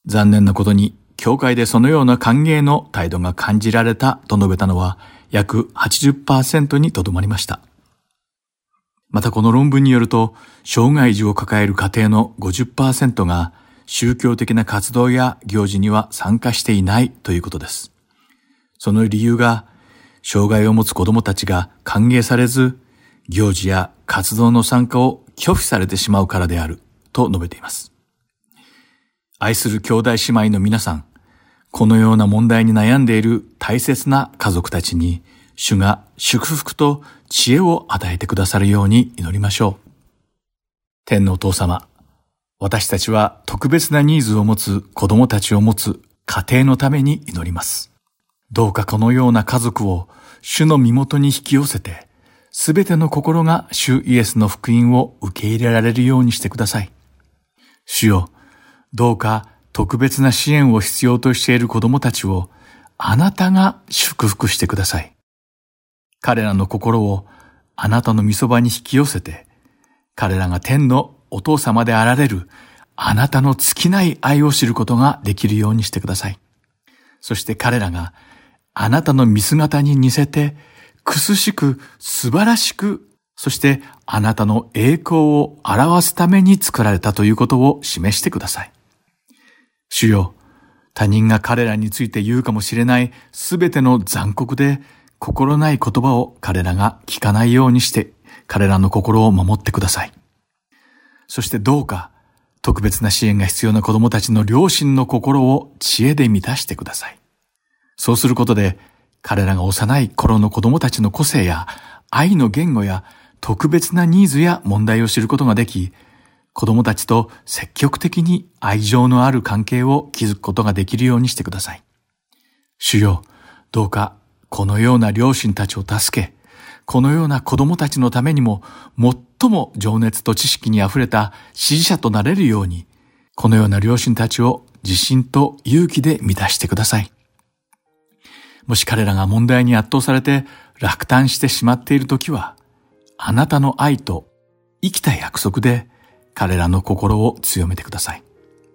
残念なことに、教会でそのような歓迎の態度が感じられたと述べたのは約80%にとどまりました。またこの論文によると、障害児を抱える家庭の50%が宗教的な活動や行事には参加していないということです。その理由が、障害を持つ子供たちが歓迎されず、行事や活動の参加を拒否されてしまうからであると述べています。愛する兄弟姉妹の皆さん、このような問題に悩んでいる大切な家族たちに、主が祝福と知恵を与えてくださるように祈りましょう。天のお父様、私たちは特別なニーズを持つ子供たちを持つ家庭のために祈ります。どうかこのような家族を主の身元に引き寄せて、すべての心が主イエスの福音を受け入れられるようにしてください。主よ、どうか特別な支援を必要としている子供たちをあなたが祝福してください。彼らの心をあなたの御そばに引き寄せて、彼らが天のお父様であられるあなたの尽きない愛を知ることができるようにしてください。そして彼らがあなたの見姿に似せてくすしく素晴らしく、そしてあなたの栄光を表すために作られたということを示してください。主よ、他人が彼らについて言うかもしれないすべての残酷で心ない言葉を彼らが聞かないようにして彼らの心を守ってください。そしてどうか特別な支援が必要な子供たちの両親の心を知恵で満たしてください。そうすることで彼らが幼い頃の子供たちの個性や愛の言語や特別なニーズや問題を知ることができ、子供たちと積極的に愛情のある関係を築くことができるようにしてください。主よ、どうかこのような両親たちを助け、このような子供たちのためにも最も情熱と知識に溢れた支持者となれるように、このような両親たちを自信と勇気で満たしてください。もし彼らが問題に圧倒されて落胆してしまっているときは、あなたの愛と生きた約束で彼らの心を強めてください。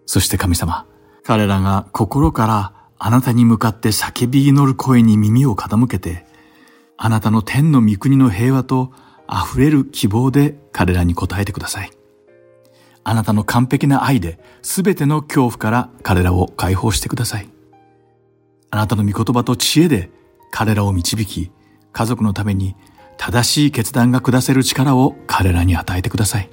そして神様、彼らが心からあなたに向かって叫び祈る声に耳を傾けて、あなたの天の御国の平和と溢れる希望で彼らに応えてください。あなたの完璧な愛で全ての恐怖から彼らを解放してください。あなたの御言葉と知恵で彼らを導き、家族のために正しい決断が下せる力を彼らに与えてください。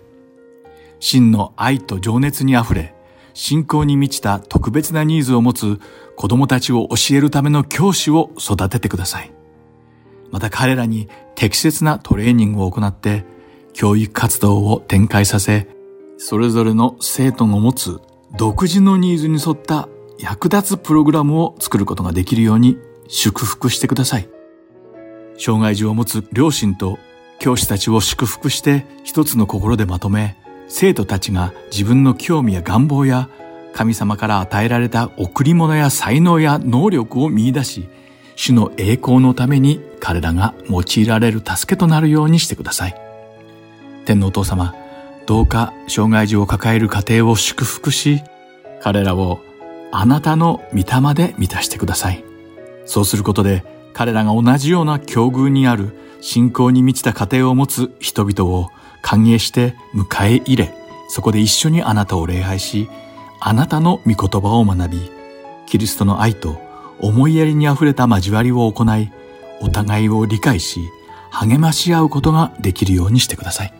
真の愛と情熱にあふれ、信仰に満ちた特別なニーズを持つ子供たちを教えるための教師を育ててください。また彼らに適切なトレーニングを行って教育活動を展開させ、それぞれの生徒の持つ独自のニーズに沿った役立つプログラムを作ることができるように祝福してください。障害児を持つ両親と教師たちを祝福して一つの心でまとめ、生徒たちが自分の興味や願望や神様から与えられた贈り物や才能や能力を見出し、主の栄光のために彼らが用いられる助けとなるようにしてください。天皇お父様、どうか障害児を抱える家庭を祝福し、彼らをあなたの御霊で満たしてください。そうすることで彼らが同じような境遇にある信仰に満ちた家庭を持つ人々を歓迎して迎え入れ、そこで一緒にあなたを礼拝し、あなたの御言葉を学び、キリストの愛と思いやりにあふれた交わりを行い、お互いを理解し、励まし合うことができるようにしてください。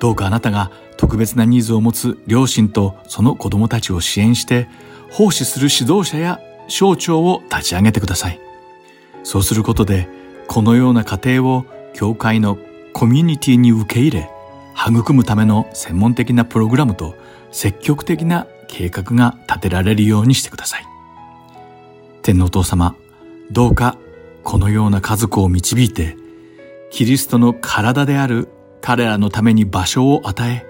どうかあなたが特別なニーズを持つ両親とその子供たちを支援して、奉仕する指導者や省庁を立ち上げてください。そうすることで、このような家庭を教会のコミュニティに受け入れ、育むための専門的なプログラムと積極的な計画が立てられるようにしてください。天皇お父様、どうかこのような家族を導いて、キリストの体である彼らのために場所を与え、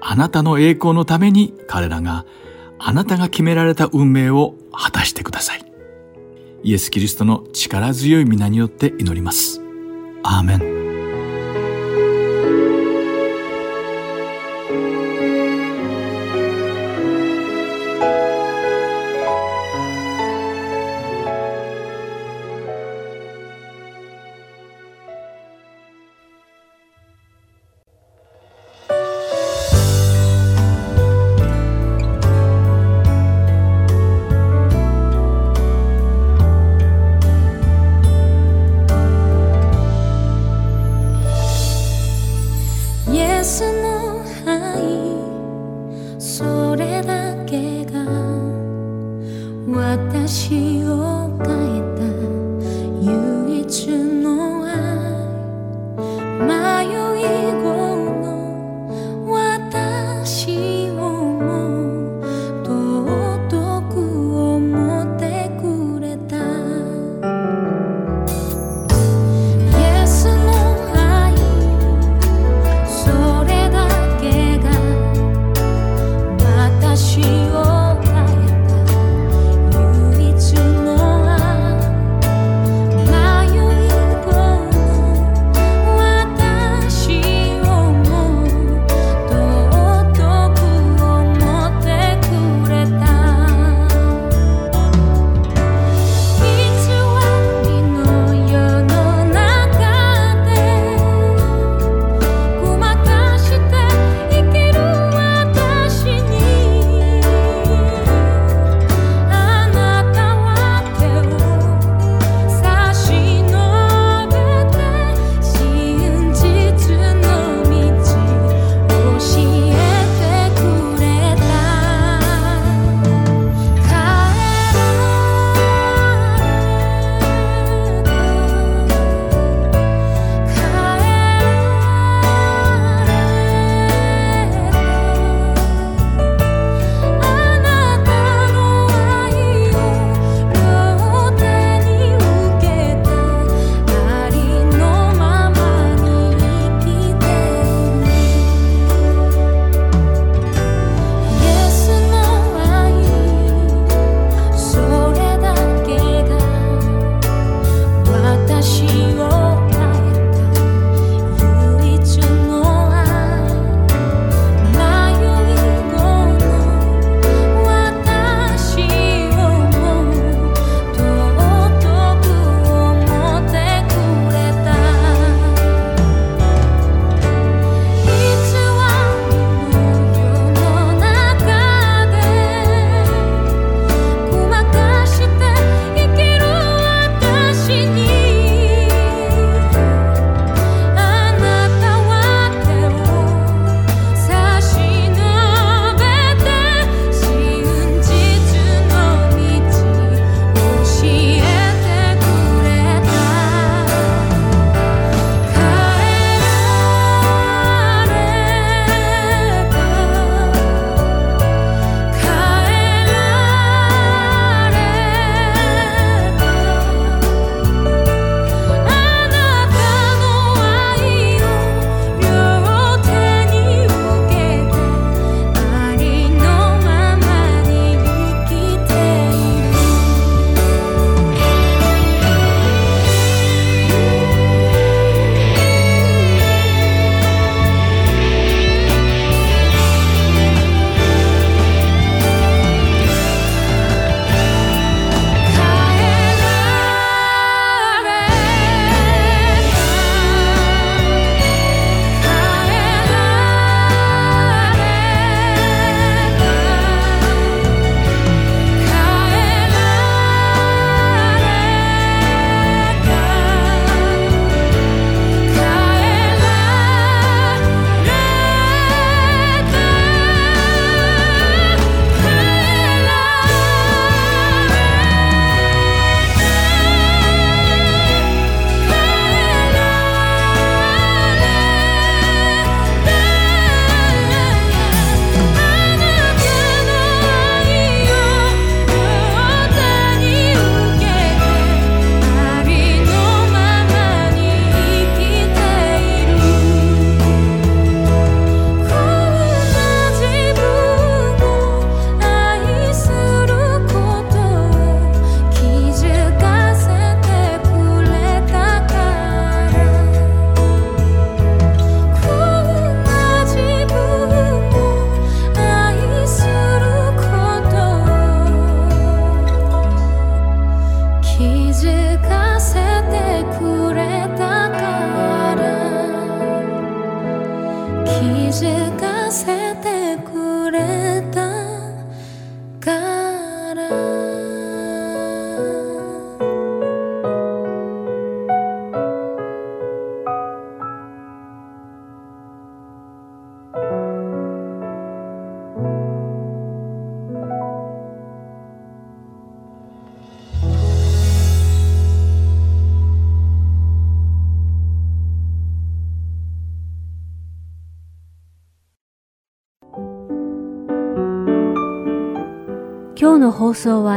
あなたの栄光のために彼らがあなたが決められた運命を果たしてください。イエス・キリストの力強い皆によって祈ります。アーメン。